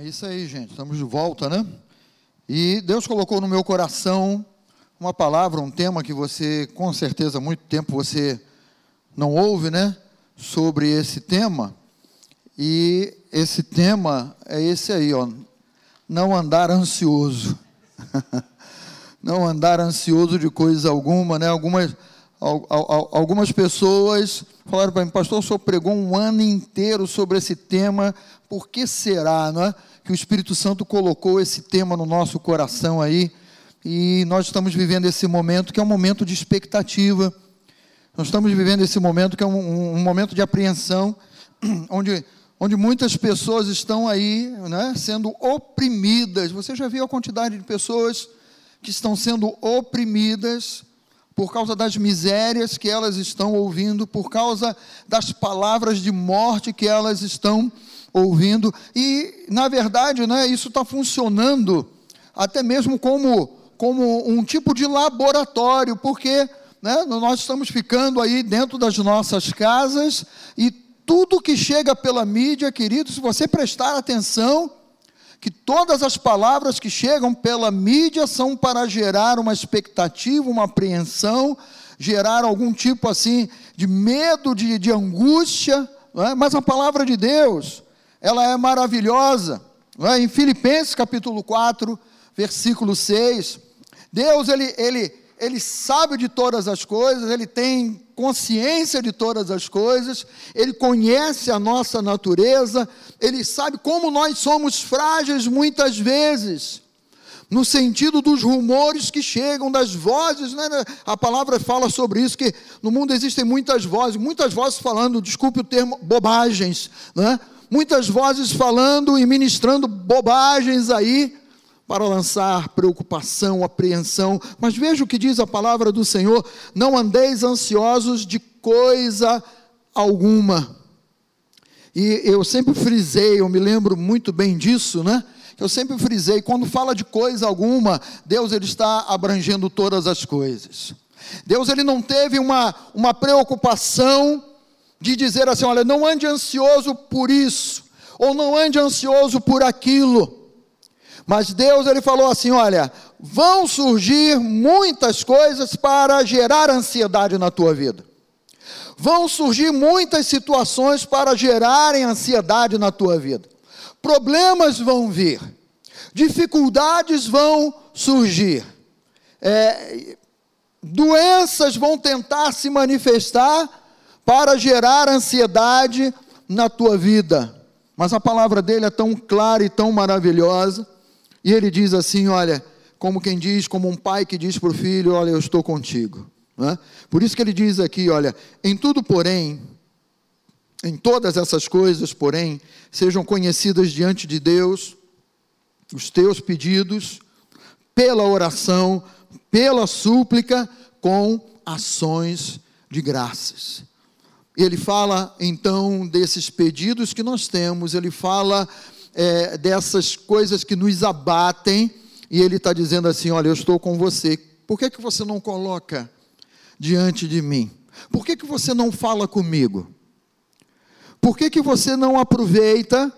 É isso aí, gente. Estamos de volta, né? E Deus colocou no meu coração uma palavra, um tema que você, com certeza, há muito tempo você não ouve, né? Sobre esse tema. E esse tema é esse aí, ó. Não andar ansioso. não andar ansioso de coisa alguma, né? Algumas, algumas pessoas falaram para mim, pastor, o senhor pregou um ano inteiro sobre esse tema, por que será, não é? Que o Espírito Santo colocou esse tema no nosso coração aí, e nós estamos vivendo esse momento que é um momento de expectativa, nós estamos vivendo esse momento que é um, um momento de apreensão, onde, onde muitas pessoas estão aí, né, sendo oprimidas. Você já viu a quantidade de pessoas que estão sendo oprimidas por causa das misérias que elas estão ouvindo, por causa das palavras de morte que elas estão ouvindo. E, na verdade, né, isso está funcionando até mesmo como, como um tipo de laboratório, porque né, nós estamos ficando aí dentro das nossas casas e tudo que chega pela mídia, querido, se você prestar atenção, que todas as palavras que chegam pela mídia são para gerar uma expectativa, uma apreensão, gerar algum tipo assim de medo, de, de angústia, é? mas a palavra de Deus, ela é maravilhosa. É? Em Filipenses capítulo 4, versículo 6, Deus ele, ele, ele sabe de todas as coisas, ele tem consciência de todas as coisas, ele conhece a nossa natureza, ele sabe como nós somos frágeis muitas vezes, no sentido dos rumores que chegam, das vozes, né? a palavra fala sobre isso, que no mundo existem muitas vozes, muitas vozes falando, desculpe o termo, bobagens, né? Muitas vozes falando e ministrando bobagens aí, para lançar preocupação, apreensão. Mas veja o que diz a palavra do Senhor: não andeis ansiosos de coisa alguma. E eu sempre frisei, eu me lembro muito bem disso, né? Eu sempre frisei, quando fala de coisa alguma, Deus ele está abrangendo todas as coisas. Deus ele não teve uma, uma preocupação de dizer assim, olha, não ande ansioso por isso, ou não ande ansioso por aquilo. Mas Deus ele falou assim: olha, vão surgir muitas coisas para gerar ansiedade na tua vida. Vão surgir muitas situações para gerarem ansiedade na tua vida. Problemas vão vir, dificuldades vão surgir, é, doenças vão tentar se manifestar para gerar ansiedade na tua vida. Mas a palavra dele é tão clara e tão maravilhosa e ele diz assim: olha, como quem diz, como um pai que diz para o filho: olha, eu estou contigo. É? Por isso que ele diz aqui: olha, em tudo, porém, em todas essas coisas, porém, sejam conhecidas diante de Deus os teus pedidos, pela oração, pela súplica, com ações de graças. Ele fala então desses pedidos que nós temos, ele fala é, dessas coisas que nos abatem, e ele está dizendo assim: Olha, eu estou com você. Por que, que você não coloca diante de mim? Por que, que você não fala comigo? Por que, que você não aproveita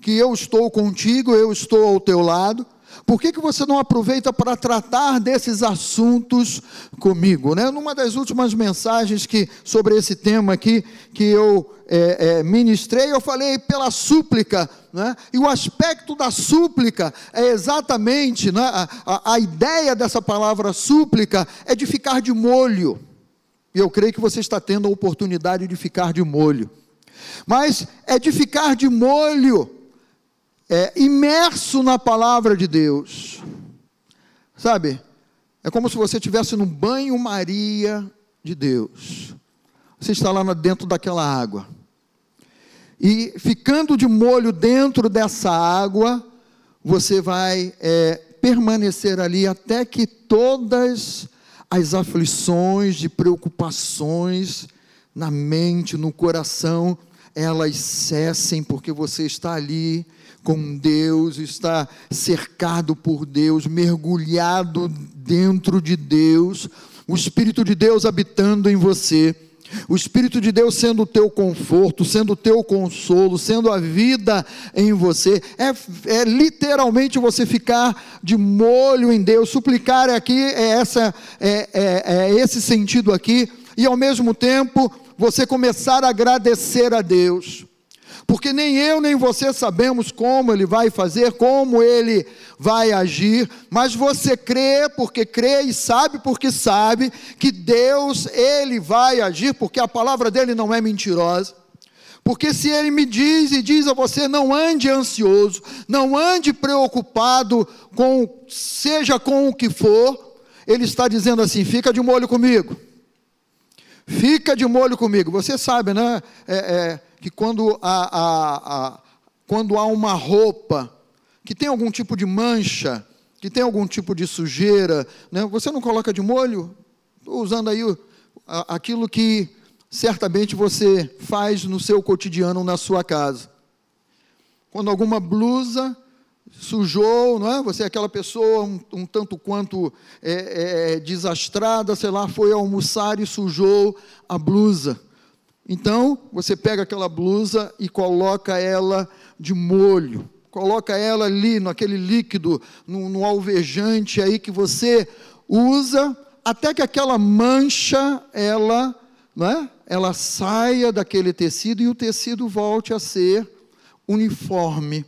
que eu estou contigo, eu estou ao teu lado? Por que, que você não aproveita para tratar desses assuntos comigo? Né? Numa das últimas mensagens que, sobre esse tema aqui, que eu é, é, ministrei, eu falei pela súplica, né? e o aspecto da súplica é exatamente, né? a, a, a ideia dessa palavra súplica é de ficar de molho, e eu creio que você está tendo a oportunidade de ficar de molho, mas é de ficar de molho, é, imerso na palavra de Deus, sabe? É como se você estivesse no banho-maria de Deus. Você está lá dentro daquela água. E ficando de molho dentro dessa água, você vai é, permanecer ali até que todas as aflições, de preocupações na mente, no coração, elas cessem, porque você está ali com Deus, está cercado por Deus, mergulhado dentro de Deus, o Espírito de Deus habitando em você. O Espírito de Deus sendo o teu conforto, sendo o teu consolo, sendo a vida em você, é, é literalmente você ficar de molho em Deus. Suplicar aqui é, essa, é, é, é esse sentido aqui, e ao mesmo tempo você começar a agradecer a Deus porque nem eu nem você sabemos como ele vai fazer, como ele vai agir, mas você crê porque crê e sabe porque sabe que Deus, ele vai agir, porque a palavra dele não é mentirosa. Porque se ele me diz e diz a você, não ande ansioso, não ande preocupado com, seja com o que for, ele está dizendo assim: fica de molho comigo. Fica de molho comigo. Você sabe, né? É, é, que quando quando há uma roupa que tem algum tipo de mancha, que tem algum tipo de sujeira, né, você não coloca de molho? Estou usando aí aquilo que certamente você faz no seu cotidiano, na sua casa. Quando alguma blusa sujou, não é? Você é aquela pessoa um, um tanto quanto é, é, desastrada, sei lá, foi almoçar e sujou a blusa. Então, você pega aquela blusa e coloca ela de molho, coloca ela ali naquele líquido, no, no alvejante aí que você usa, até que aquela mancha, ela, não é? ela saia daquele tecido e o tecido volte a ser uniforme.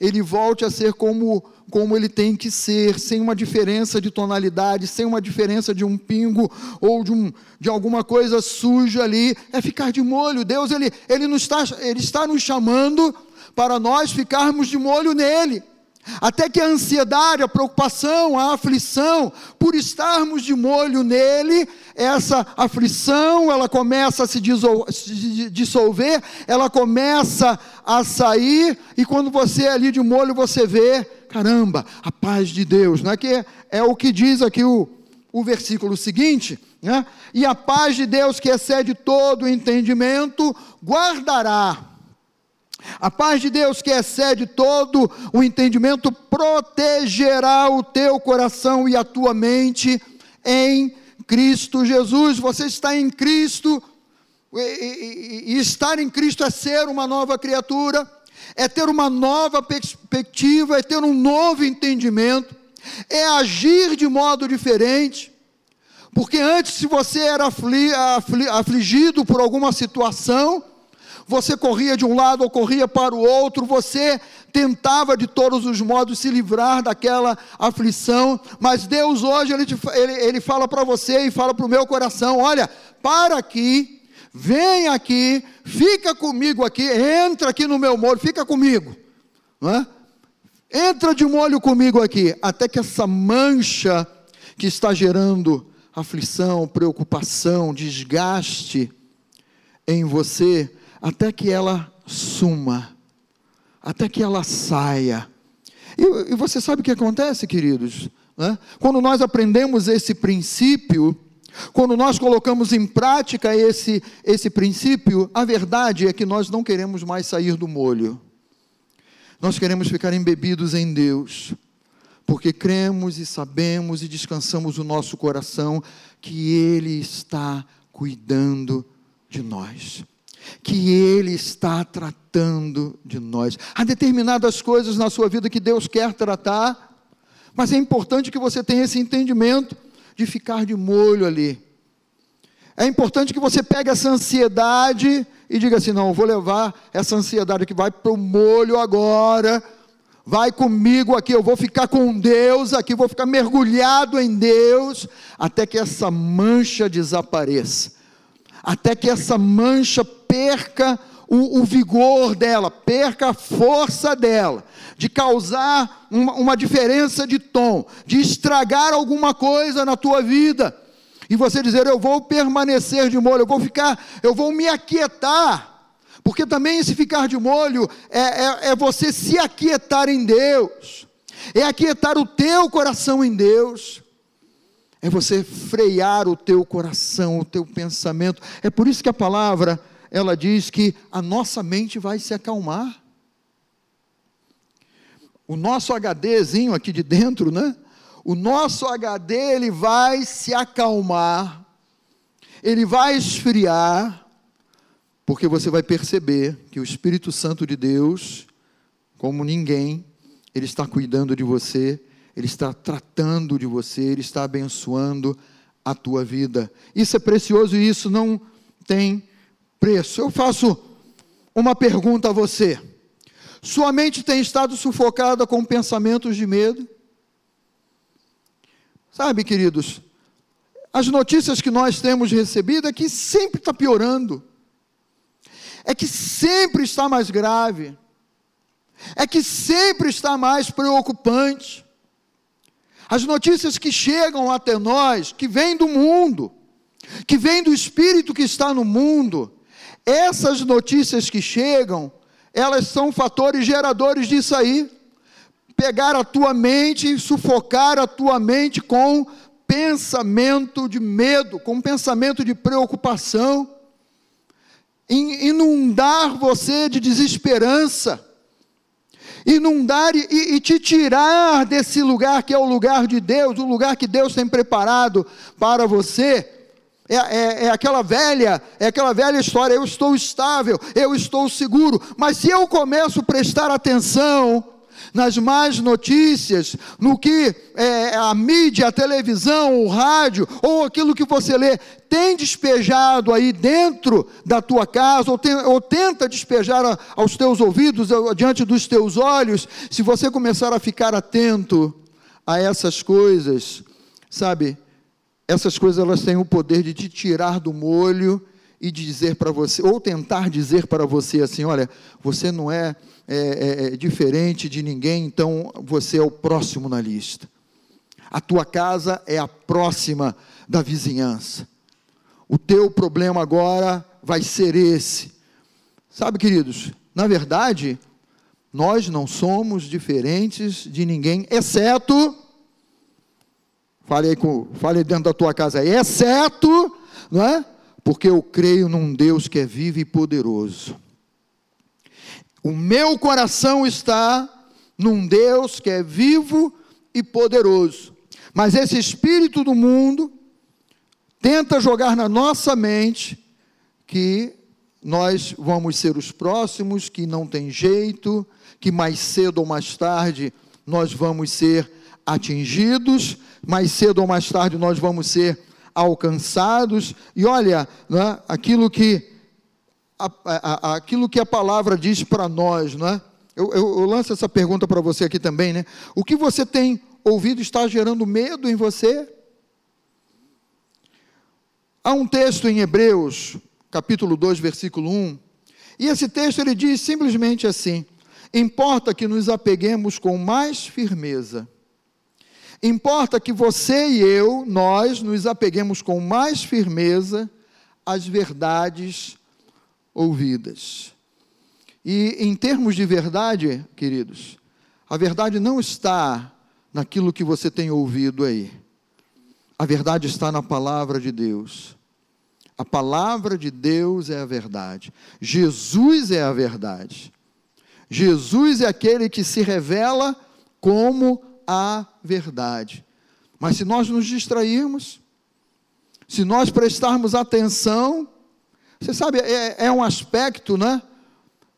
Ele volte a ser como como ele tem que ser, sem uma diferença de tonalidade, sem uma diferença de um pingo ou de, um, de alguma coisa suja ali, é ficar de molho. Deus ele, ele, nos está, ele está nos chamando para nós ficarmos de molho nele. Até que a ansiedade, a preocupação, a aflição, por estarmos de molho nele, essa aflição, ela começa a se dissolver, ela começa a sair, e quando você é ali de molho, você vê caramba, a paz de Deus, não é que é o que diz aqui o, o versículo seguinte, né? E a paz de Deus que excede todo o entendimento, guardará. A paz de Deus que excede todo o entendimento, protegerá o teu coração e a tua mente em Cristo Jesus. Você está em Cristo, e, e, e estar em Cristo é ser uma nova criatura é ter uma nova perspectiva, é ter um novo entendimento, é agir de modo diferente. Porque antes, se você era afli, afli, afligido por alguma situação, você corria de um lado ou corria para o outro, você tentava de todos os modos se livrar daquela aflição, mas Deus hoje, Ele, ele, ele fala para você e fala para o meu coração: olha, para aqui, vem aqui, fica comigo aqui, entra aqui no meu molho, fica comigo, não é? Entra de molho comigo aqui, até que essa mancha que está gerando aflição, preocupação, desgaste em você, até que ela suma, até que ela saia. E, e você sabe o que acontece, queridos? É? Quando nós aprendemos esse princípio, quando nós colocamos em prática esse, esse princípio, a verdade é que nós não queremos mais sair do molho. Nós queremos ficar embebidos em Deus, porque cremos e sabemos e descansamos o nosso coração que Ele está cuidando de nós, que Ele está tratando de nós. Há determinadas coisas na sua vida que Deus quer tratar, mas é importante que você tenha esse entendimento de ficar de molho ali. É importante que você pegue essa ansiedade e diga assim: não, vou levar essa ansiedade que vai para o molho agora. Vai comigo aqui, eu vou ficar com Deus aqui, vou ficar mergulhado em Deus, até que essa mancha desapareça, até que essa mancha perca o, o, vigor dela, perca a força dela, de causar uma, uma diferença de tom, de estragar alguma coisa na tua vida, e você dizer, eu vou permanecer de molho, eu vou ficar, eu vou me aquietar, porque também esse ficar de molho é, é, é você se aquietar em Deus, é aquietar o teu coração em Deus, é você frear o teu coração, o teu pensamento, é por isso que a palavra ela diz que a nossa mente vai se acalmar. O nosso HDzinho aqui de dentro, né? O nosso HD ele vai se acalmar. ele vai esfriar, porque você vai perceber que o Espírito Santo de Deus, como ninguém, ele está cuidando de você, ele está tratando de você, ele está abençoando a tua vida. Isso é precioso e isso não tem preço. Eu faço uma pergunta a você. Sua mente tem estado sufocada com pensamentos de medo? Sabe, queridos, as notícias que nós temos recebido é que sempre está piorando, é que sempre está mais grave, é que sempre está mais preocupante. As notícias que chegam até nós, que vêm do mundo, que vêm do espírito que está no mundo, essas notícias que chegam, elas são fatores geradores disso aí. Pegar a tua mente e sufocar a tua mente com pensamento de medo, com pensamento de preocupação, inundar você de desesperança, inundar e, e, te tirar desse lugar que é o lugar de Deus, o lugar que Deus tem preparado para você. É, é, é, aquela velha, é aquela velha história. Eu estou estável, eu estou seguro. Mas se eu começo a prestar atenção nas más notícias, no que é, a mídia, a televisão, o rádio, ou aquilo que você lê, tem despejado aí dentro da tua casa, ou, tem, ou tenta despejar a, aos teus ouvidos, diante dos teus olhos, se você começar a ficar atento a essas coisas, sabe, essas coisas elas têm o poder de te tirar do molho e dizer para você, ou tentar dizer para você assim: olha, você não é é, é, é, diferente de ninguém, então você é o próximo na lista. A tua casa é a próxima da vizinhança. O teu problema agora vai ser esse. Sabe, queridos, na verdade, nós não somos diferentes de ninguém, exceto. Fale aí, com, dentro da tua casa aí, exceto, não é? Porque eu creio num Deus que é vivo e poderoso o meu coração está num Deus que é vivo e poderoso. Mas esse espírito do mundo tenta jogar na nossa mente que nós vamos ser os próximos, que não tem jeito, que mais cedo ou mais tarde nós vamos ser atingidos, mais cedo ou mais tarde nós vamos ser alcançados. E olha, né, aquilo que a, a, aquilo que a palavra diz para nós, não é? Eu, eu, eu lanço essa pergunta para você aqui também, né? O que você tem ouvido está gerando medo em você? Há um texto em Hebreus, capítulo 2, versículo 1, e esse texto ele diz simplesmente assim: Importa que nos apeguemos com mais firmeza. Importa que você e eu, nós, nos apeguemos com mais firmeza às verdades ouvidas. E em termos de verdade, queridos, a verdade não está naquilo que você tem ouvido aí. A verdade está na palavra de Deus. A palavra de Deus é a verdade. Jesus é a verdade. Jesus é aquele que se revela como a verdade. Mas se nós nos distrairmos, se nós prestarmos atenção você sabe, é, é um aspecto, né?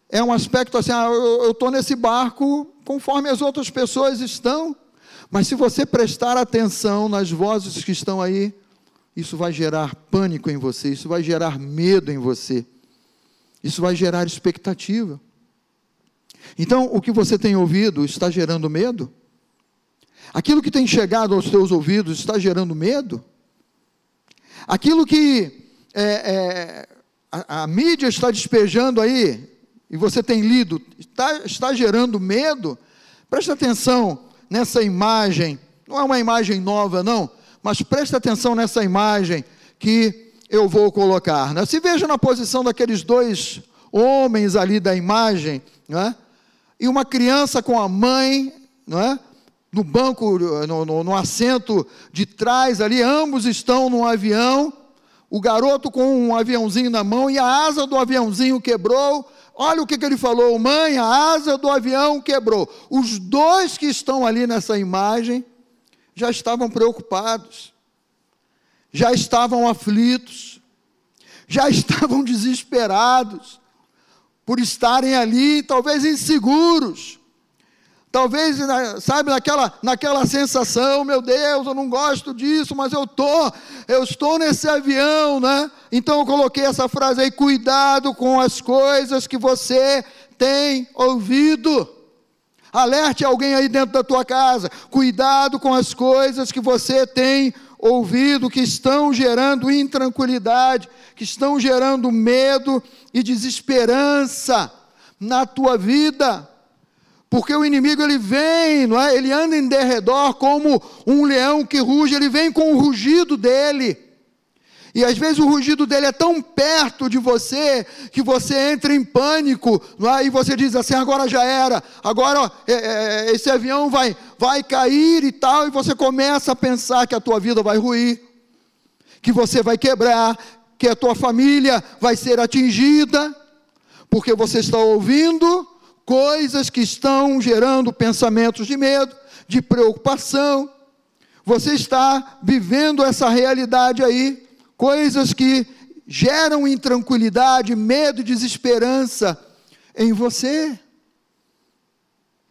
É um aspecto assim, ah, eu estou nesse barco conforme as outras pessoas estão, mas se você prestar atenção nas vozes que estão aí, isso vai gerar pânico em você, isso vai gerar medo em você, isso vai gerar expectativa. Então, o que você tem ouvido está gerando medo? Aquilo que tem chegado aos teus ouvidos está gerando medo? Aquilo que é, é, a, a mídia está despejando aí, e você tem lido, está, está gerando medo, preste atenção nessa imagem, não é uma imagem nova, não, mas preste atenção nessa imagem que eu vou colocar. Né? Se veja na posição daqueles dois homens ali da imagem, né? e uma criança com a mãe, não é? No banco, no, no, no assento de trás ali, ambos estão num avião, o garoto com um aviãozinho na mão e a asa do aviãozinho quebrou. Olha o que, que ele falou: mãe, a asa do avião quebrou. Os dois que estão ali nessa imagem já estavam preocupados, já estavam aflitos, já estavam desesperados por estarem ali, talvez inseguros. Talvez, sabe, naquela, naquela sensação, meu Deus, eu não gosto disso, mas eu tô, eu estou nesse avião, né? Então eu coloquei essa frase aí: cuidado com as coisas que você tem ouvido. Alerte alguém aí dentro da tua casa. Cuidado com as coisas que você tem ouvido, que estão gerando intranquilidade, que estão gerando medo e desesperança na tua vida. Porque o inimigo ele vem, não é? Ele anda em derredor como um leão que ruge, ele vem com o rugido dele. E às vezes o rugido dele é tão perto de você que você entra em pânico, não é? e você diz assim: agora já era, agora é, é, esse avião vai, vai cair e tal, e você começa a pensar que a tua vida vai ruir, que você vai quebrar, que a tua família vai ser atingida, porque você está ouvindo coisas que estão gerando pensamentos de medo, de preocupação. Você está vivendo essa realidade aí, coisas que geram intranquilidade, medo, desesperança em você.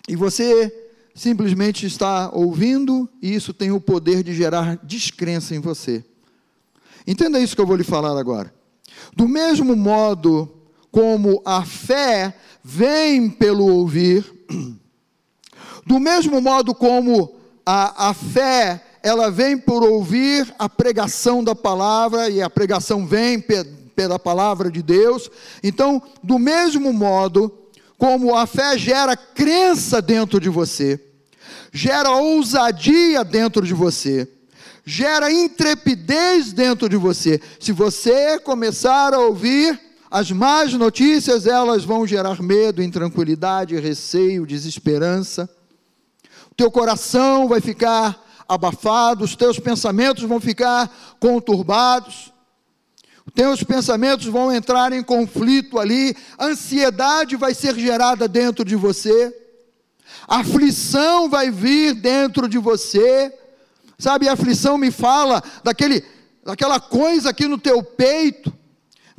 E você simplesmente está ouvindo, e isso tem o poder de gerar descrença em você. Entenda isso que eu vou lhe falar agora. Do mesmo modo como a fé vem pelo ouvir, do mesmo modo como a, a fé, ela vem por ouvir a pregação da palavra, e a pregação vem pe, pela palavra de Deus, então, do mesmo modo como a fé gera crença dentro de você, gera ousadia dentro de você, gera intrepidez dentro de você. Se você começar a ouvir as más notícias, elas vão gerar medo, intranquilidade, receio, desesperança. O teu coração vai ficar abafado, os teus pensamentos vão ficar conturbados. Os teus pensamentos vão entrar em conflito ali, ansiedade vai ser gerada dentro de você. Aflição vai vir dentro de você. Sabe, a aflição me fala daquele daquela coisa aqui no teu peito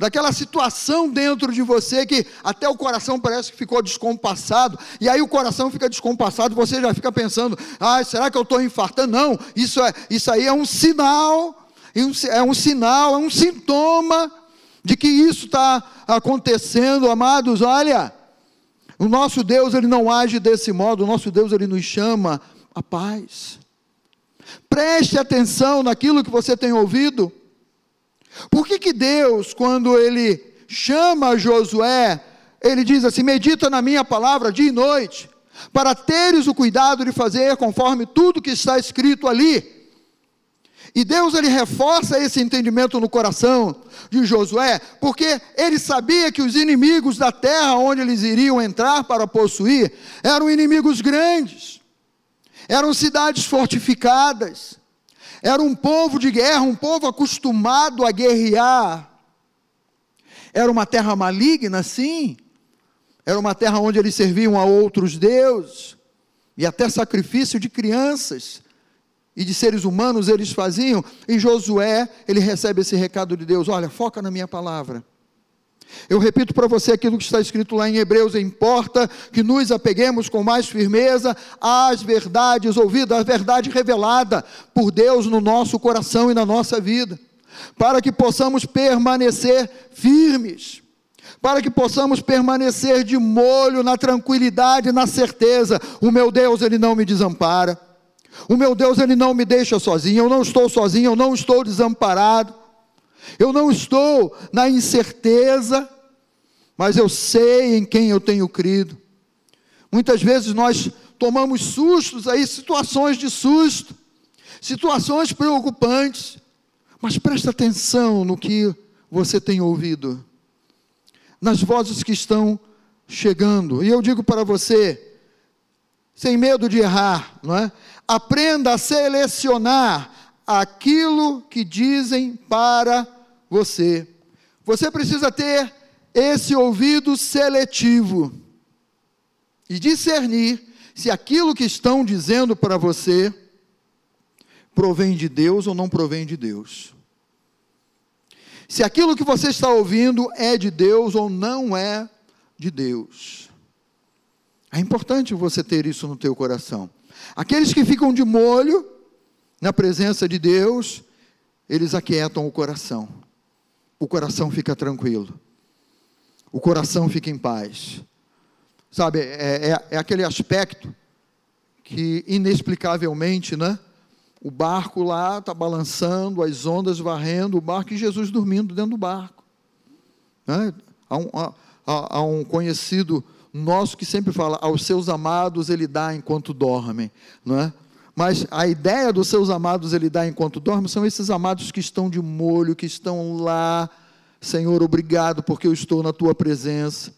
daquela situação dentro de você que até o coração parece que ficou descompassado, e aí o coração fica descompassado, você já fica pensando: ah, será que eu estou infartando? Não, isso, é, isso aí é um sinal, é um sinal, é um sintoma de que isso está acontecendo, amados. Olha, o nosso Deus, ele não age desse modo, o nosso Deus, ele nos chama a paz. Preste atenção naquilo que você tem ouvido. Por que, que Deus, quando Ele chama Josué, Ele diz assim: medita na minha palavra dia e noite, para teres o cuidado de fazer conforme tudo que está escrito ali. E Deus ele reforça esse entendimento no coração de Josué, porque ele sabia que os inimigos da terra onde eles iriam entrar para possuir eram inimigos grandes, eram cidades fortificadas, era um povo de guerra, um povo acostumado a guerrear. Era uma terra maligna, sim. Era uma terra onde eles serviam a outros deuses. E até sacrifício de crianças e de seres humanos eles faziam. E Josué, ele recebe esse recado de Deus: olha, foca na minha palavra. Eu repito para você aquilo que está escrito lá em Hebreus: importa que nos apeguemos com mais firmeza às verdades ouvidas, à verdade revelada por Deus no nosso coração e na nossa vida, para que possamos permanecer firmes, para que possamos permanecer de molho na tranquilidade, na certeza: o meu Deus, Ele não me desampara. O meu Deus, Ele não me deixa sozinho, eu não estou sozinho, eu não estou desamparado. Eu não estou na incerteza, mas eu sei em quem eu tenho crido. Muitas vezes nós tomamos sustos aí, situações de susto, situações preocupantes, mas presta atenção no que você tem ouvido, nas vozes que estão chegando. E eu digo para você, sem medo de errar, não é? Aprenda a selecionar aquilo que dizem para você. Você precisa ter esse ouvido seletivo e discernir se aquilo que estão dizendo para você provém de Deus ou não provém de Deus. se aquilo que você está ouvindo é de Deus ou não é de Deus. É importante você ter isso no teu coração. Aqueles que ficam de molho na presença de Deus, eles aquietam o coração. O coração fica tranquilo. O coração fica em paz. Sabe, é, é, é aquele aspecto que inexplicavelmente, né? O barco lá está balançando, as ondas varrendo o barco e Jesus dormindo dentro do barco. Né? Há, um, há, há um conhecido nosso que sempre fala, aos seus amados ele dá enquanto dormem, não é? Mas a ideia dos seus amados ele dá enquanto dormem são esses amados que estão de molho, que estão lá. Senhor, obrigado porque eu estou na tua presença.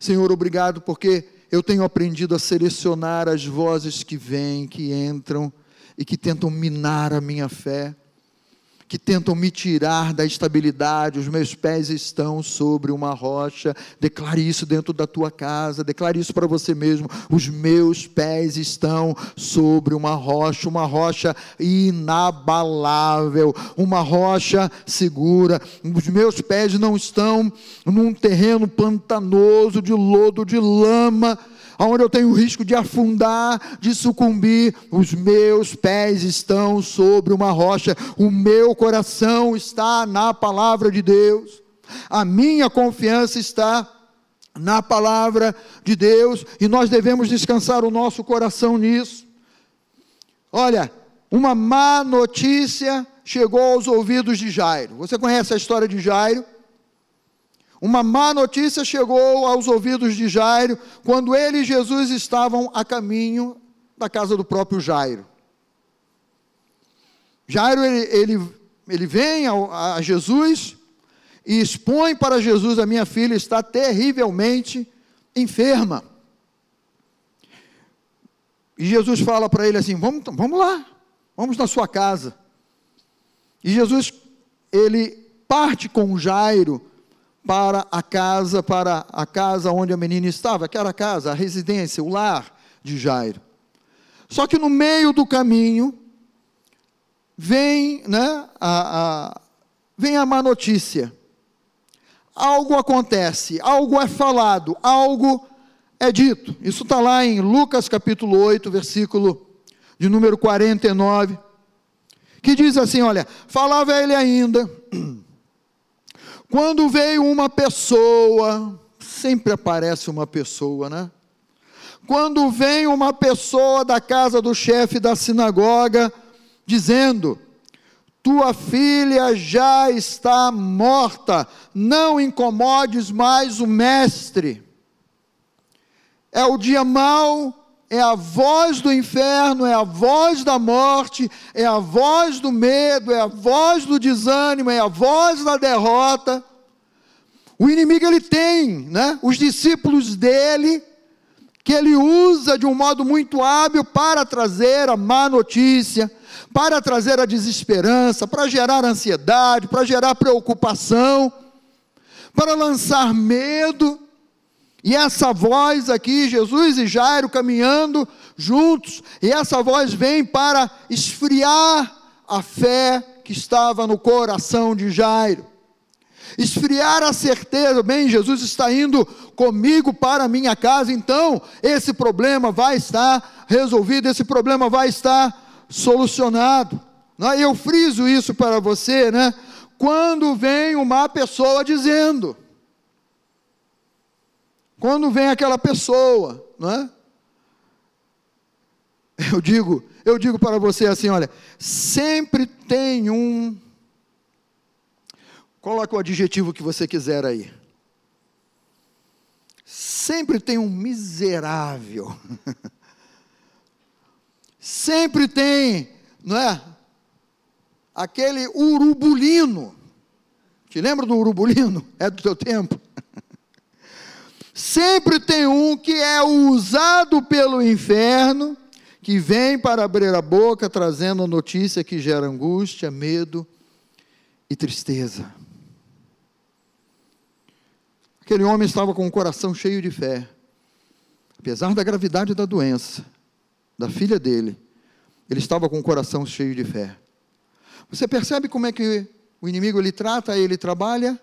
Senhor, obrigado porque eu tenho aprendido a selecionar as vozes que vêm, que entram e que tentam minar a minha fé que tentam me tirar da estabilidade, os meus pés estão sobre uma rocha. Declare isso dentro da tua casa, declare isso para você mesmo. Os meus pés estão sobre uma rocha, uma rocha inabalável, uma rocha segura. Os meus pés não estão num terreno pantanoso de lodo, de lama onde eu tenho o risco de afundar, de sucumbir, os meus pés estão sobre uma rocha, o meu coração está na palavra de Deus, a minha confiança está na palavra de Deus e nós devemos descansar o nosso coração nisso. Olha, uma má notícia chegou aos ouvidos de Jairo. Você conhece a história de Jairo? Uma má notícia chegou aos ouvidos de Jairo quando ele e Jesus estavam a caminho da casa do próprio Jairo. Jairo, ele, ele, ele vem a, a Jesus e expõe para Jesus: a minha filha está terrivelmente enferma. E Jesus fala para ele assim: vamos, vamos lá, vamos na sua casa. E Jesus, ele parte com Jairo para a casa, para a casa onde a menina estava, aquela casa, a residência, o lar de Jairo. Só que no meio do caminho vem, né, a, a, vem a má notícia. Algo acontece, algo é falado, algo é dito. Isso está lá em Lucas capítulo 8, versículo de número 49, que diz assim: olha, falava ele ainda. Quando veio uma pessoa, sempre aparece uma pessoa, né? Quando vem uma pessoa da casa do chefe da sinagoga, dizendo: Tua filha já está morta, não incomodes mais o mestre. É o dia mau, é a voz do inferno, é a voz da morte, é a voz do medo, é a voz do desânimo, é a voz da derrota. O inimigo ele tem, né? Os discípulos dele que ele usa de um modo muito hábil para trazer a má notícia, para trazer a desesperança, para gerar ansiedade, para gerar preocupação, para lançar medo. E essa voz aqui, Jesus e Jairo caminhando juntos, e essa voz vem para esfriar a fé que estava no coração de Jairo. Esfriar a certeza, bem, Jesus está indo comigo para a minha casa, então esse problema vai estar resolvido, esse problema vai estar solucionado. É? Eu friso isso para você, né? Quando vem uma pessoa dizendo, quando vem aquela pessoa, não é? Eu digo, eu digo para você assim, olha, sempre tem um Coloque o adjetivo que você quiser aí. Sempre tem um miserável. Sempre tem, não é? Aquele urubulino. Te lembra do urubulino? É do teu tempo? Sempre tem um que é usado pelo inferno, que vem para abrir a boca trazendo notícia que gera angústia, medo e tristeza. Aquele homem estava com o coração cheio de fé. Apesar da gravidade da doença, da filha dele, ele estava com o coração cheio de fé. Você percebe como é que O inimigo ele trata, ele trabalha.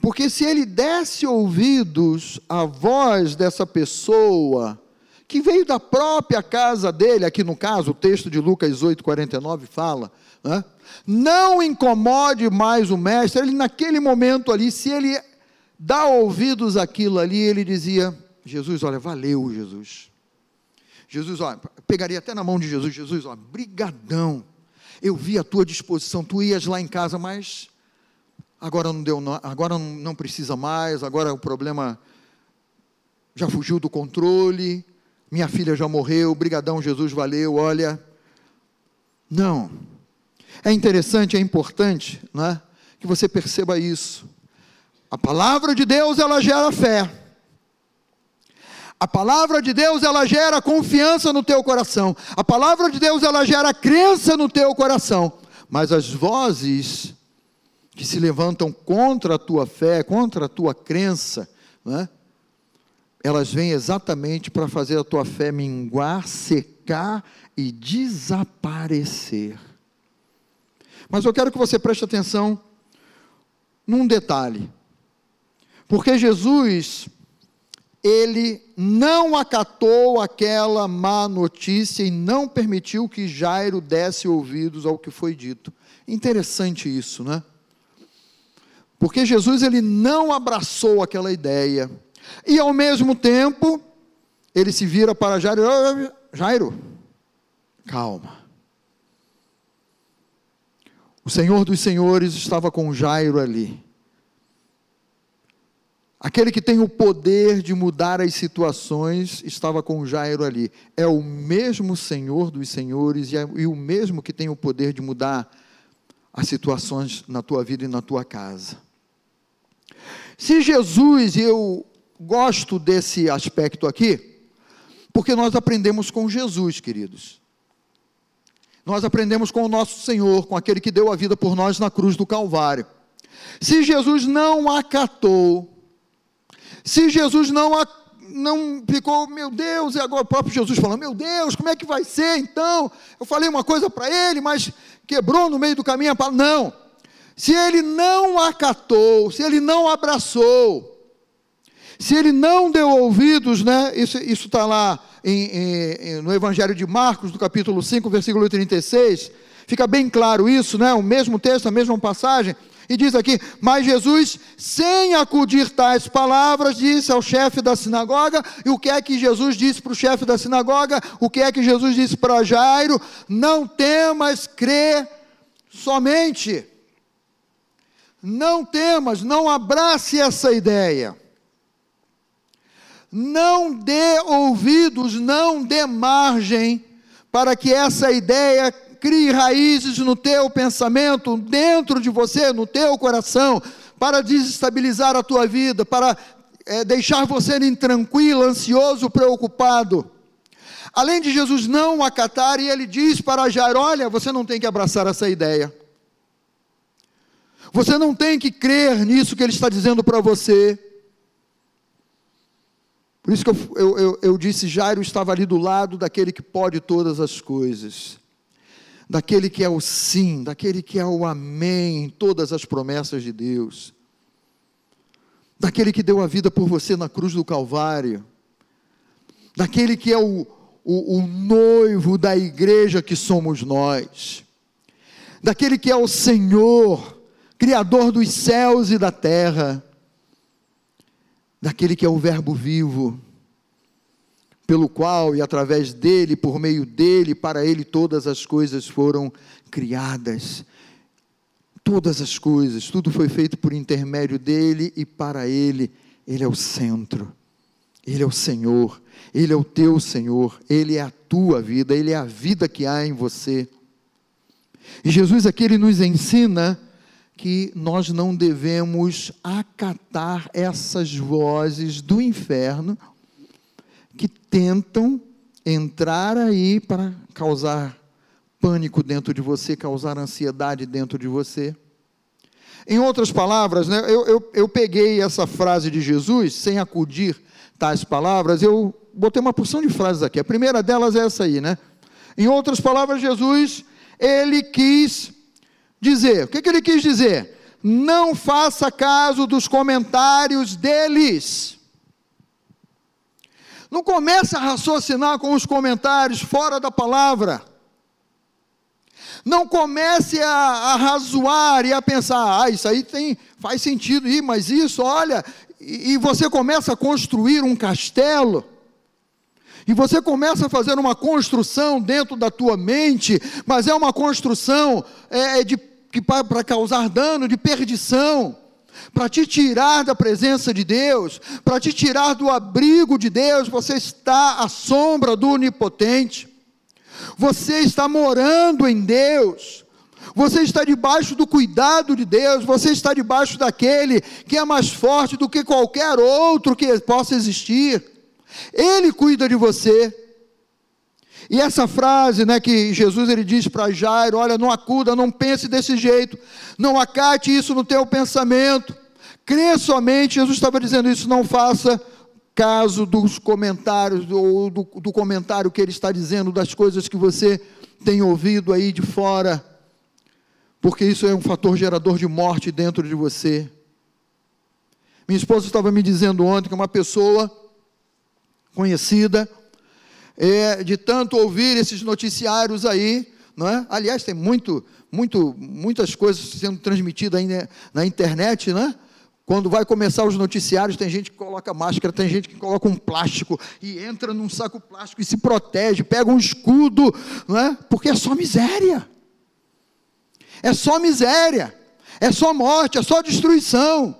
Porque se ele desse ouvidos à voz dessa pessoa, que veio da própria casa dele, aqui no caso, o texto de Lucas 8,49 fala, né? não incomode mais o mestre, ele naquele momento ali, se ele dá ouvidos àquilo ali, ele dizia, Jesus, olha, valeu Jesus, Jesus, olha, pegaria até na mão de Jesus, Jesus, olha, brigadão, eu vi a tua disposição, tu ias lá em casa, mas agora não deu, agora não precisa mais, agora o problema já fugiu do controle, minha filha já morreu, brigadão Jesus, valeu, olha. Não. É interessante, é importante, né, que você perceba isso. A palavra de Deus, ela gera fé. A palavra de Deus, ela gera confiança no teu coração. A palavra de Deus, ela gera crença no teu coração. Mas as vozes que se levantam contra a tua fé, contra a tua crença, né? elas vêm exatamente para fazer a tua fé minguar, secar e desaparecer. Mas eu quero que você preste atenção num detalhe. Porque Jesus, ele não acatou aquela má notícia e não permitiu que Jairo desse ouvidos ao que foi dito. Interessante isso, né? Porque Jesus ele não abraçou aquela ideia. E ao mesmo tempo, ele se vira para Jairo, Jairo, calma. O Senhor dos Senhores estava com Jairo ali. Aquele que tem o poder de mudar as situações estava com Jairo ali. É o mesmo Senhor dos Senhores e, é, e o mesmo que tem o poder de mudar as situações na tua vida e na tua casa. Se Jesus, e eu gosto desse aspecto aqui, porque nós aprendemos com Jesus, queridos. Nós aprendemos com o nosso Senhor, com aquele que deu a vida por nós na cruz do Calvário. Se Jesus não acatou, se Jesus não, não ficou, meu Deus, e agora o próprio Jesus falando, meu Deus, como é que vai ser então? Eu falei uma coisa para ele, mas quebrou no meio do caminho a. Não. Se ele não acatou, se ele não abraçou, se ele não deu ouvidos, né? Isso está lá em, em, no Evangelho de Marcos, do capítulo 5, versículo 36. Fica bem claro isso, né? O mesmo texto, a mesma passagem. E diz aqui: Mas Jesus, sem acudir tais palavras, disse ao chefe da sinagoga. E o que é que Jesus disse para o chefe da sinagoga? O que é que Jesus disse para Jairo? Não temas, crê somente. Não temas, não abrace essa ideia. Não dê ouvidos, não dê margem para que essa ideia crie raízes no teu pensamento, dentro de você, no teu coração, para desestabilizar a tua vida, para é, deixar você intranquilo, ansioso, preocupado. Além de Jesus não acatar, e ele diz para Jair: Olha, você não tem que abraçar essa ideia. Você não tem que crer nisso que ele está dizendo para você. Por isso que eu, eu, eu, eu disse: Jairo estava ali do lado daquele que pode todas as coisas, daquele que é o sim, daquele que é o amém em todas as promessas de Deus, daquele que deu a vida por você na cruz do Calvário, daquele que é o, o, o noivo da igreja que somos nós, daquele que é o Senhor, Criador dos céus e da terra daquele que é o Verbo vivo, pelo qual e através dele, por meio dele, para ele todas as coisas foram criadas. Todas as coisas, tudo foi feito por intermédio dele e para ele, ele é o centro. Ele é o Senhor, ele é o teu Senhor, ele é a tua vida, ele é a vida que há em você. E Jesus aqui ele nos ensina que nós não devemos acatar essas vozes do inferno que tentam entrar aí para causar pânico dentro de você, causar ansiedade dentro de você. Em outras palavras, né, eu, eu, eu peguei essa frase de Jesus, sem acudir tais palavras, eu botei uma porção de frases aqui. A primeira delas é essa aí, né? Em outras palavras, Jesus, ele quis dizer? O que, que ele quis dizer? Não faça caso dos comentários deles. Não comece a raciocinar com os comentários fora da palavra. Não comece a, a razoar e a pensar, ah, isso aí tem, faz sentido, Ih, mas isso, olha, e, e você começa a construir um castelo, e você começa a fazer uma construção dentro da tua mente, mas é uma construção é, é de, que para causar dano, de perdição, para te tirar da presença de Deus, para te tirar do abrigo de Deus, você está à sombra do onipotente. Você está morando em Deus. Você está debaixo do cuidado de Deus, você está debaixo daquele que é mais forte do que qualquer outro que possa existir. Ele cuida de você. E essa frase, né, que Jesus ele diz para Jairo, olha, não acuda, não pense desse jeito, não acate isso no teu pensamento. Crê somente, Jesus estava dizendo isso, não faça caso dos comentários, ou do, do comentário que ele está dizendo, das coisas que você tem ouvido aí de fora, porque isso é um fator gerador de morte dentro de você. Minha esposa estava me dizendo ontem que uma pessoa conhecida, é, de tanto ouvir esses noticiários aí, não é? Aliás, tem muito, muito, muitas coisas sendo transmitidas aí na internet, né? Quando vai começar os noticiários, tem gente que coloca máscara, tem gente que coloca um plástico e entra num saco plástico e se protege, pega um escudo, não é? Porque é só miséria. É só miséria. É só morte, é só destruição.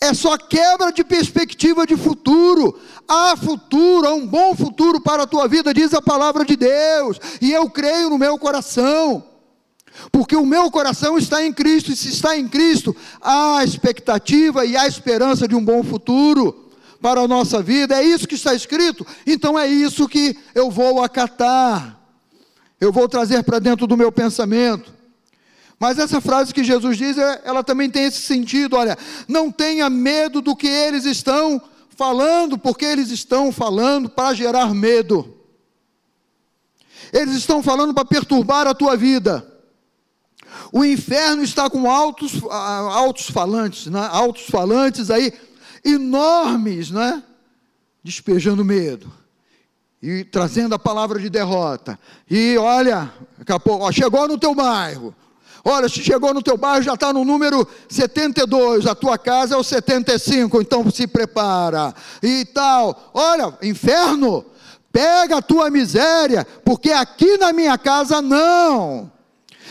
É só quebra de perspectiva de futuro. Há futuro, há um bom futuro para a tua vida, diz a palavra de Deus. E eu creio no meu coração porque o meu coração está em Cristo, e se está em Cristo, há expectativa e a esperança de um bom futuro para a nossa vida, é isso que está escrito, então é isso que eu vou acatar, eu vou trazer para dentro do meu pensamento. Mas essa frase que Jesus diz, é, ela também tem esse sentido: olha, não tenha medo do que eles estão falando, porque eles estão falando para gerar medo. Eles estão falando para perturbar a tua vida. O inferno está com altos, altos falantes, né? altos falantes aí, enormes, né? despejando medo e trazendo a palavra de derrota. E olha, ó, chegou no teu bairro. Olha, se chegou no teu bairro, já está no número 72, a tua casa é o 75, então se prepara. E tal. Olha, inferno, pega a tua miséria, porque aqui na minha casa não.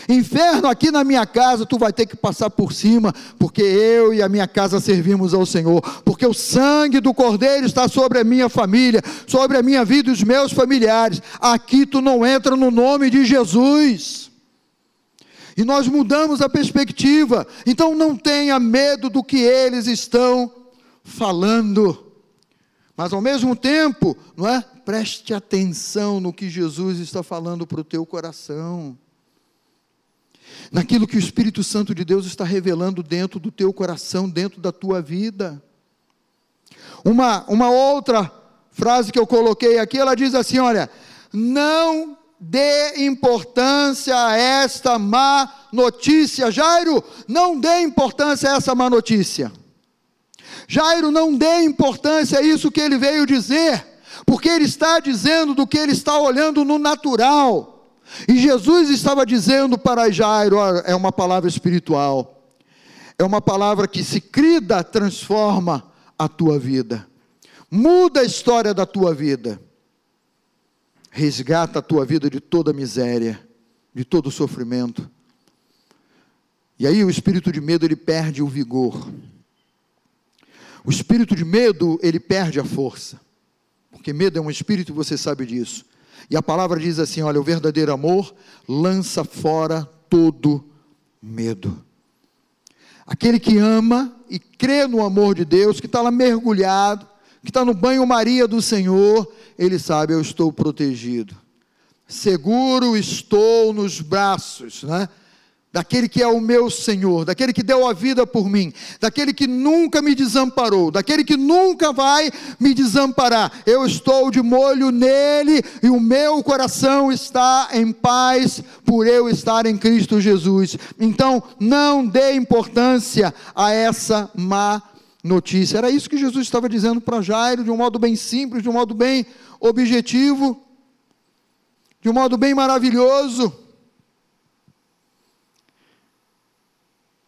Inferno, aqui na minha casa tu vai ter que passar por cima, porque eu e a minha casa servimos ao Senhor, porque o sangue do Cordeiro está sobre a minha família, sobre a minha vida e os meus familiares. Aqui tu não entra no nome de Jesus. E nós mudamos a perspectiva. Então não tenha medo do que eles estão falando. Mas ao mesmo tempo, não é? Preste atenção no que Jesus está falando para o teu coração naquilo que o Espírito Santo de Deus está revelando dentro do teu coração, dentro da tua vida. Uma, uma outra frase que eu coloquei aqui, ela diz assim: olha, não dê importância a esta má notícia. Jairo, não dê importância a essa má notícia. Jairo, não dê importância a isso que ele veio dizer, porque ele está dizendo do que ele está olhando no natural. E Jesus estava dizendo para Jairo: é uma palavra espiritual, é uma palavra que se crida, transforma a tua vida, muda a história da tua vida, resgata a tua vida de toda miséria, de todo sofrimento. E aí o espírito de medo ele perde o vigor. O espírito de medo ele perde a força, porque medo é um espírito, você sabe disso. E a palavra diz assim: olha, o verdadeiro amor lança fora todo medo. Aquele que ama e crê no amor de Deus, que está lá mergulhado, que está no banho-maria do Senhor, ele sabe, eu estou protegido. Seguro estou nos braços, né? daquele que é o meu Senhor, daquele que deu a vida por mim, daquele que nunca me desamparou, daquele que nunca vai me desamparar. Eu estou de molho nele e o meu coração está em paz por eu estar em Cristo Jesus. Então, não dê importância a essa má notícia. Era isso que Jesus estava dizendo para Jairo, de um modo bem simples, de um modo bem objetivo, de um modo bem maravilhoso.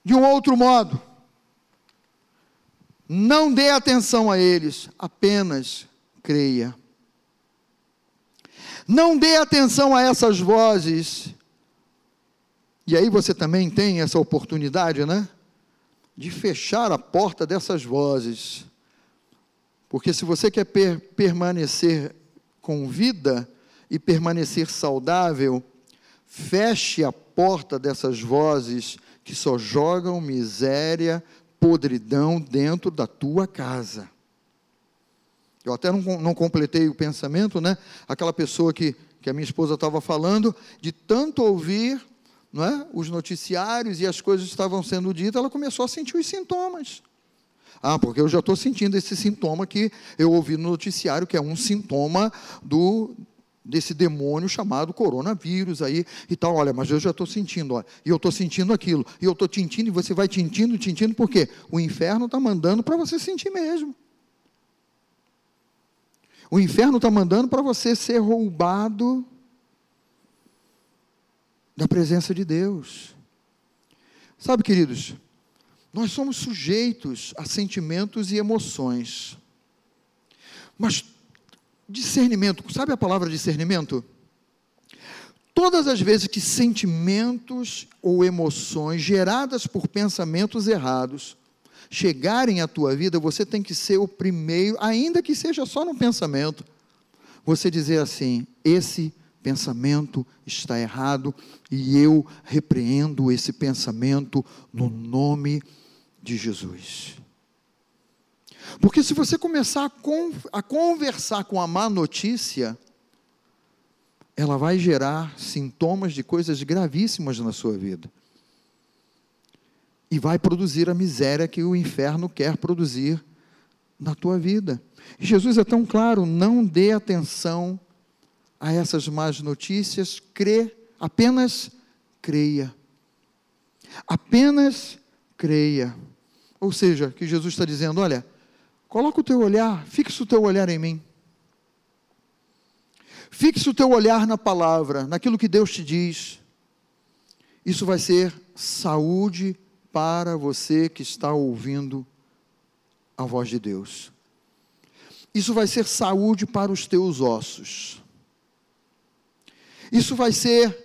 De um outro modo, não dê atenção a eles, apenas creia. Não dê atenção a essas vozes. E aí você também tem essa oportunidade, né? De fechar a porta dessas vozes. Porque se você quer per permanecer com vida e permanecer saudável, feche a porta dessas vozes que só jogam miséria, podridão dentro da tua casa. Eu até não, não completei o pensamento, né? Aquela pessoa que, que a minha esposa estava falando, de tanto ouvir não é? os noticiários e as coisas estavam sendo ditas, ela começou a sentir os sintomas. Ah, porque eu já estou sentindo esse sintoma que eu ouvi no noticiário, que é um sintoma do, desse demônio chamado coronavírus aí e tal. Olha, mas eu já estou sentindo, ó, e eu estou sentindo aquilo, e eu estou tintindo, e você vai tintindo, tintindo, por quê? O inferno está mandando para você sentir mesmo. O inferno está mandando para você ser roubado da presença de Deus. Sabe, queridos, nós somos sujeitos a sentimentos e emoções. Mas discernimento, sabe a palavra discernimento? Todas as vezes que sentimentos ou emoções geradas por pensamentos errados chegarem à tua vida, você tem que ser o primeiro, ainda que seja só no pensamento, você dizer assim: esse pensamento está errado e eu repreendo esse pensamento no nome de Jesus. Porque se você começar a, con a conversar com a má notícia, ela vai gerar sintomas de coisas gravíssimas na sua vida. E vai produzir a miséria que o inferno quer produzir na tua vida. Jesus é tão claro: não dê atenção a essas más notícias, crê, apenas creia. Apenas creia. Ou seja, que Jesus está dizendo: olha, Coloca o teu olhar, fixa o teu olhar em mim. Fixe o teu olhar na palavra, naquilo que Deus te diz. Isso vai ser saúde para você que está ouvindo a voz de Deus. Isso vai ser saúde para os teus ossos. Isso vai ser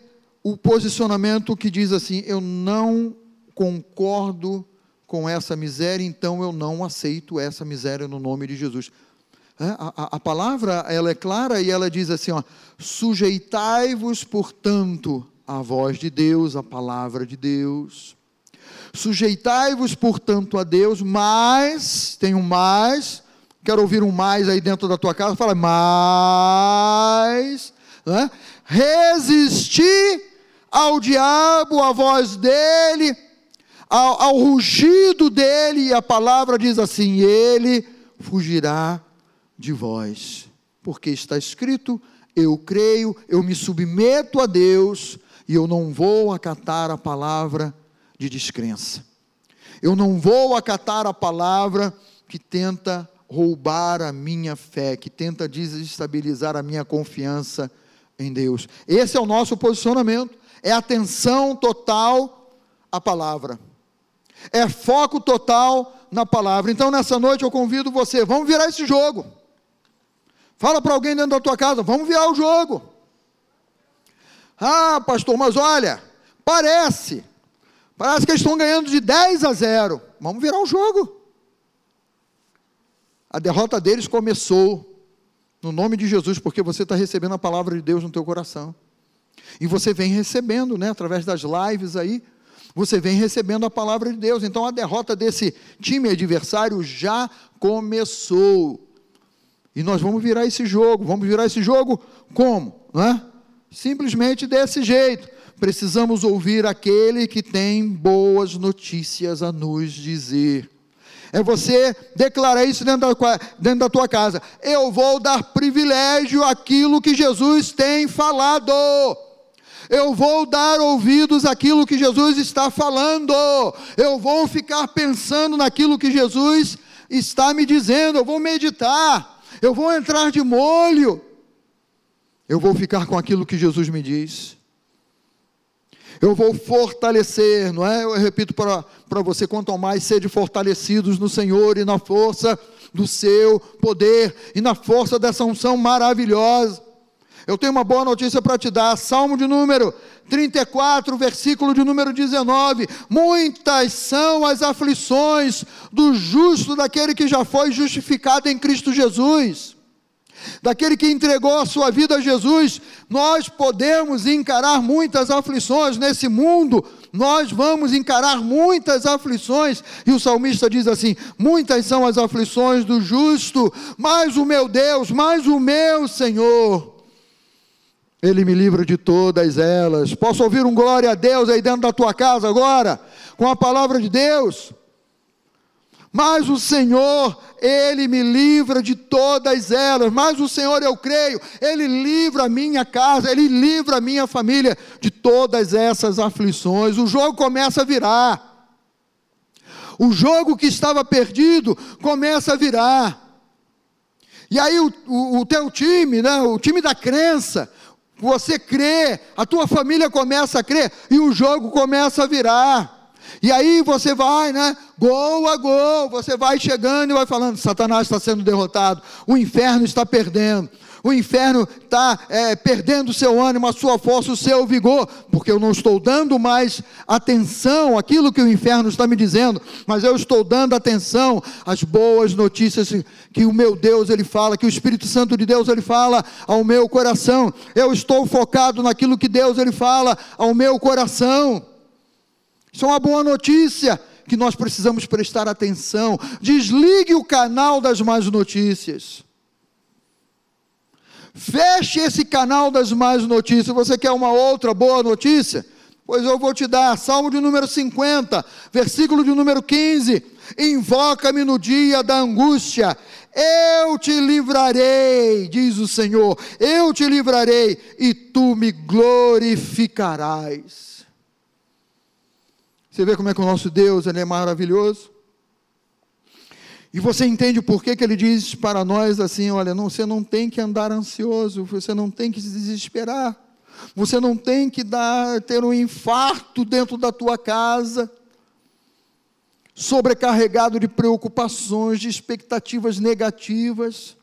o posicionamento que diz assim: eu não concordo com essa miséria, então eu não aceito essa miséria no nome de Jesus. É, a, a, a, palavra ela é clara e ela diz assim: sujeitai-vos, portanto, à voz de Deus, à palavra de Deus. Sujeitai-vos, portanto, a Deus, mas, tem um mais, quero ouvir um mais aí dentro da tua casa, fala, mas, né? Resisti ao diabo, a voz dele, ao, ao rugido dele, e a palavra diz assim: ele fugirá de vós, porque está escrito: eu creio, eu me submeto a Deus, e eu não vou acatar a palavra de descrença. Eu não vou acatar a palavra que tenta roubar a minha fé, que tenta desestabilizar a minha confiança em Deus. Esse é o nosso posicionamento, é atenção total à palavra é foco total na palavra. Então, nessa noite eu convido você, vamos virar esse jogo. Fala para alguém dentro da tua casa, vamos virar o jogo. Ah, pastor, mas olha, parece, parece que eles estão ganhando de 10 a 0. Vamos virar o jogo. A derrota deles começou no nome de Jesus, porque você está recebendo a palavra de Deus no teu coração. E você vem recebendo, né, através das lives aí, você vem recebendo a palavra de Deus. Então a derrota desse time adversário já começou. E nós vamos virar esse jogo. Vamos virar esse jogo como? Não é? Simplesmente desse jeito. precisamos ouvir aquele que tem boas notícias a nos dizer. É você declarar isso dentro da, dentro da tua casa. Eu vou dar privilégio àquilo que Jesus tem falado. Eu vou dar ouvidos àquilo que Jesus está falando. Eu vou ficar pensando naquilo que Jesus está me dizendo. Eu vou meditar. Eu vou entrar de molho. Eu vou ficar com aquilo que Jesus me diz eu vou fortalecer, não é? Eu repito para você: quanto mais sede fortalecidos no Senhor e na força do seu poder e na força dessa unção maravilhosa. Eu tenho uma boa notícia para te dar, Salmo de número 34, versículo de número 19: Muitas são as aflições do justo, daquele que já foi justificado em Cristo Jesus daquele que entregou a sua vida a Jesus, nós podemos encarar muitas aflições nesse mundo, nós vamos encarar muitas aflições, e o salmista diz assim: muitas são as aflições do justo, mas o meu Deus, mas o meu Senhor, Ele me livra de todas elas. Posso ouvir um glória a Deus aí dentro da tua casa agora, com a palavra de Deus? Mas o Senhor, Ele me livra de todas elas. Mas o Senhor, eu creio, Ele livra a minha casa, Ele livra a minha família de todas essas aflições. O jogo começa a virar. O jogo que estava perdido começa a virar. E aí o, o, o teu time, né, o time da crença, você crê, a tua família começa a crer e o jogo começa a virar. E aí você vai, né? Gol a gol, você vai chegando e vai falando: Satanás está sendo derrotado, o inferno está perdendo, o inferno está é, perdendo o seu ânimo, a sua força, o seu vigor, porque eu não estou dando mais atenção àquilo que o inferno está me dizendo, mas eu estou dando atenção às boas notícias que o meu Deus ele fala, que o Espírito Santo de Deus ele fala ao meu coração. Eu estou focado naquilo que Deus ele fala ao meu coração. Isso é uma boa notícia que nós precisamos prestar atenção. Desligue o canal das más notícias. Feche esse canal das más notícias. Você quer uma outra boa notícia? Pois eu vou te dar. Salmo de número 50, versículo de número 15. Invoca-me no dia da angústia, eu te livrarei, diz o Senhor, eu te livrarei e tu me glorificarás. Você vê como é que o nosso Deus ele é maravilhoso? E você entende por que, que ele diz para nós assim: olha, não, você não tem que andar ansioso, você não tem que se desesperar, você não tem que dar, ter um infarto dentro da tua casa, sobrecarregado de preocupações, de expectativas negativas.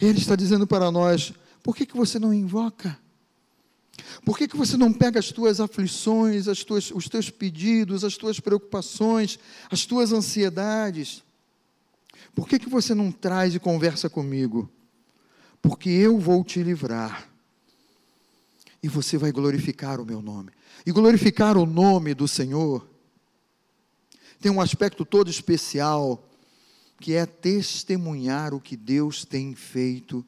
Ele está dizendo para nós: por que, que você não invoca? Por que, que você não pega as tuas aflições, as tuas, os teus pedidos, as tuas preocupações, as tuas ansiedades? Por que, que você não traz e conversa comigo? Porque eu vou te livrar. E você vai glorificar o meu nome. E glorificar o nome do Senhor tem um aspecto todo especial, que é testemunhar o que Deus tem feito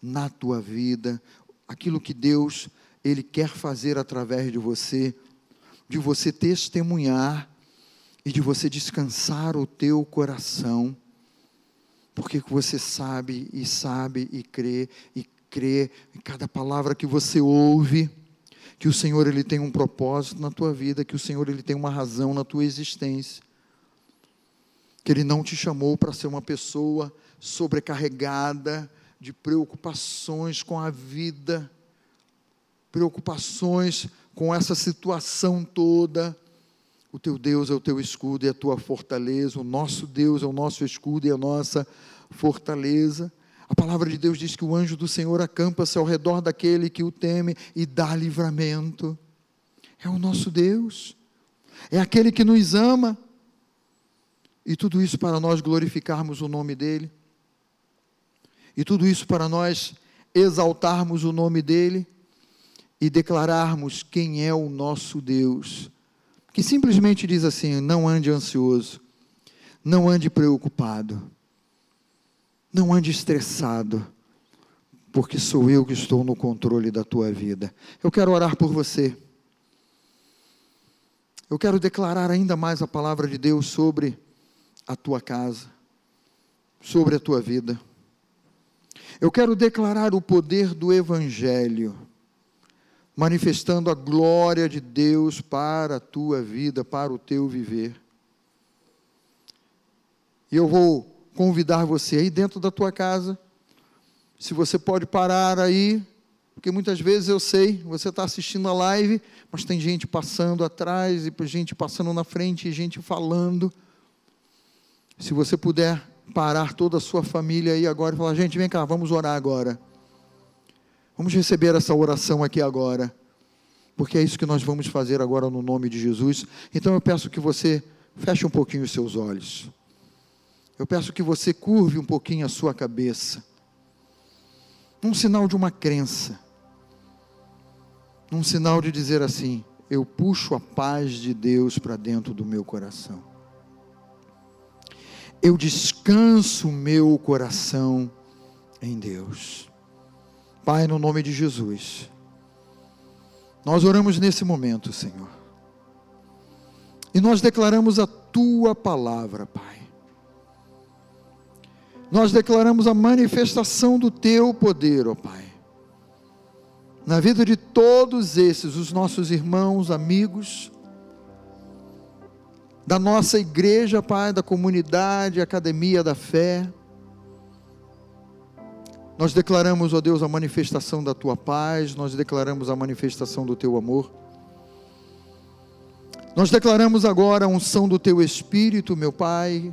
na tua vida, aquilo que Deus ele quer fazer através de você, de você testemunhar e de você descansar o teu coração, porque você sabe e sabe e crê e crê em cada palavra que você ouve, que o Senhor ele tem um propósito na tua vida, que o Senhor ele tem uma razão na tua existência. Que ele não te chamou para ser uma pessoa sobrecarregada de preocupações com a vida, preocupações com essa situação toda. O teu Deus é o teu escudo e a tua fortaleza. O nosso Deus é o nosso escudo e a nossa fortaleza. A palavra de Deus diz que o anjo do Senhor acampa-se ao redor daquele que o teme e dá livramento. É o nosso Deus. É aquele que nos ama. E tudo isso para nós glorificarmos o nome dEle. E tudo isso para nós exaltarmos o nome dEle e declararmos quem é o nosso Deus, que simplesmente diz assim: não ande ansioso, não ande preocupado, não ande estressado, porque sou eu que estou no controle da tua vida. Eu quero orar por você. Eu quero declarar ainda mais a palavra de Deus sobre a tua casa, sobre a tua vida. Eu quero declarar o poder do Evangelho, manifestando a glória de Deus para a tua vida, para o teu viver. E eu vou convidar você aí dentro da tua casa, se você pode parar aí, porque muitas vezes eu sei, você está assistindo a live, mas tem gente passando atrás, e gente passando na frente, e gente falando. Se você puder parar toda a sua família aí agora e falar: gente, vem cá, vamos orar agora. Vamos receber essa oração aqui agora, porque é isso que nós vamos fazer agora no nome de Jesus. Então eu peço que você feche um pouquinho os seus olhos. Eu peço que você curve um pouquinho a sua cabeça. Um sinal de uma crença num sinal de dizer assim: eu puxo a paz de Deus para dentro do meu coração. Eu descanso o meu coração em Deus. Pai, no nome de Jesus, nós oramos nesse momento, Senhor. E nós declaramos a tua palavra, Pai. Nós declaramos a manifestação do teu poder, ó Pai na vida de todos esses, os nossos irmãos, amigos, da nossa igreja, Pai, da comunidade, academia da fé. Nós declaramos, ó Deus, a manifestação da tua paz, nós declaramos a manifestação do teu amor. Nós declaramos agora a unção do teu espírito, meu Pai,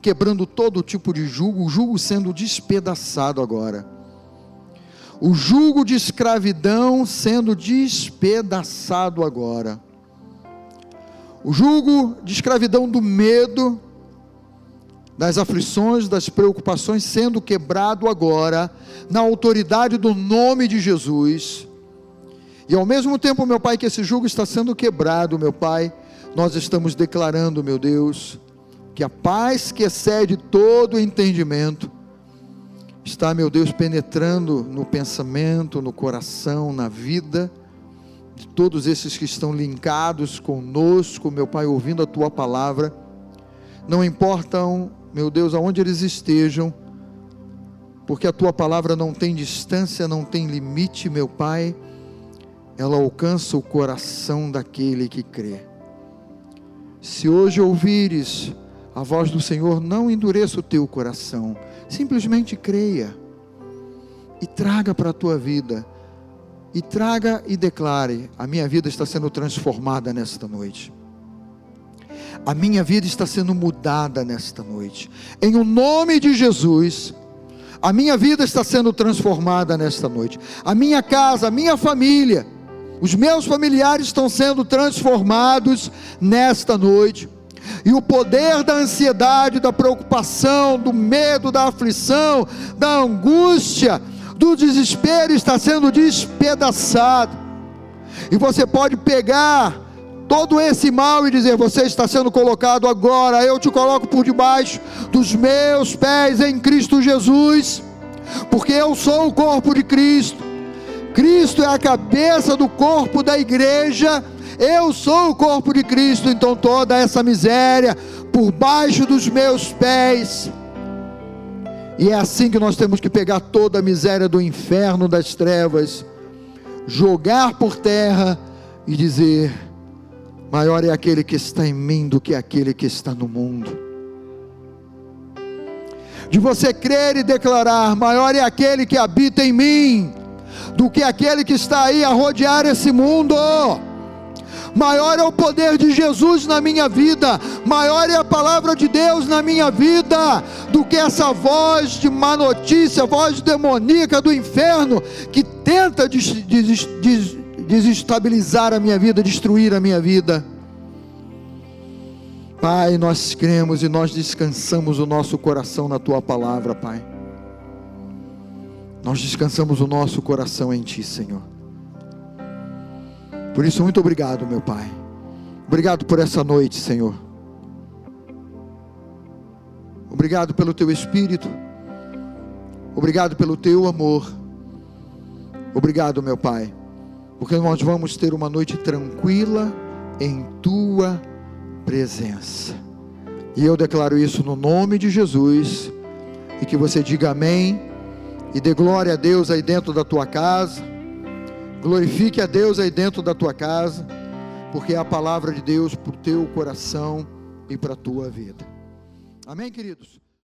quebrando todo tipo de jugo, o jugo sendo despedaçado agora o jugo de escravidão sendo despedaçado agora. O jugo de escravidão do medo, das aflições, das preocupações sendo quebrado agora, na autoridade do nome de Jesus. E ao mesmo tempo, meu Pai, que esse jugo está sendo quebrado, meu Pai, nós estamos declarando, meu Deus, que a paz que excede todo entendimento está, meu Deus, penetrando no pensamento, no coração, na vida de todos esses que estão linkados conosco, meu Pai, ouvindo a tua palavra. Não importam, meu Deus, aonde eles estejam, porque a tua palavra não tem distância, não tem limite, meu Pai. Ela alcança o coração daquele que crê. Se hoje ouvires a voz do Senhor, não endureça o teu coração Simplesmente creia e traga para a tua vida. E traga e declare: a minha vida está sendo transformada nesta noite. A minha vida está sendo mudada nesta noite. Em o nome de Jesus, a minha vida está sendo transformada nesta noite. A minha casa, a minha família, os meus familiares estão sendo transformados nesta noite e o poder da ansiedade, da preocupação, do medo, da aflição, da angústia, do desespero está sendo despedaçado. E você pode pegar todo esse mal e dizer: Você está sendo colocado agora, eu te coloco por debaixo dos meus pés em Cristo Jesus, porque eu sou o corpo de Cristo. Cristo é a cabeça do corpo da igreja eu sou o corpo de Cristo, então toda essa miséria por baixo dos meus pés. E é assim que nós temos que pegar toda a miséria do inferno das trevas, jogar por terra e dizer: maior é aquele que está em mim do que aquele que está no mundo. De você crer e declarar: maior é aquele que habita em mim do que aquele que está aí a rodear esse mundo maior é o poder de Jesus na minha vida, maior é a palavra de Deus na minha vida, do que essa voz de má notícia, voz demoníaca do inferno, que tenta des, des, des, desestabilizar a minha vida, destruir a minha vida. Pai, nós cremos e nós descansamos o nosso coração na tua palavra, Pai. Nós descansamos o nosso coração em Ti, Senhor. Por isso, muito obrigado, meu Pai. Obrigado por essa noite, Senhor. Obrigado pelo teu espírito. Obrigado pelo teu amor. Obrigado, meu Pai, porque nós vamos ter uma noite tranquila em tua presença. E eu declaro isso no nome de Jesus. E que você diga amém. E dê glória a Deus aí dentro da tua casa. Glorifique a Deus aí dentro da tua casa. Porque é a palavra de Deus para o teu coração e para a tua vida. Amém, queridos?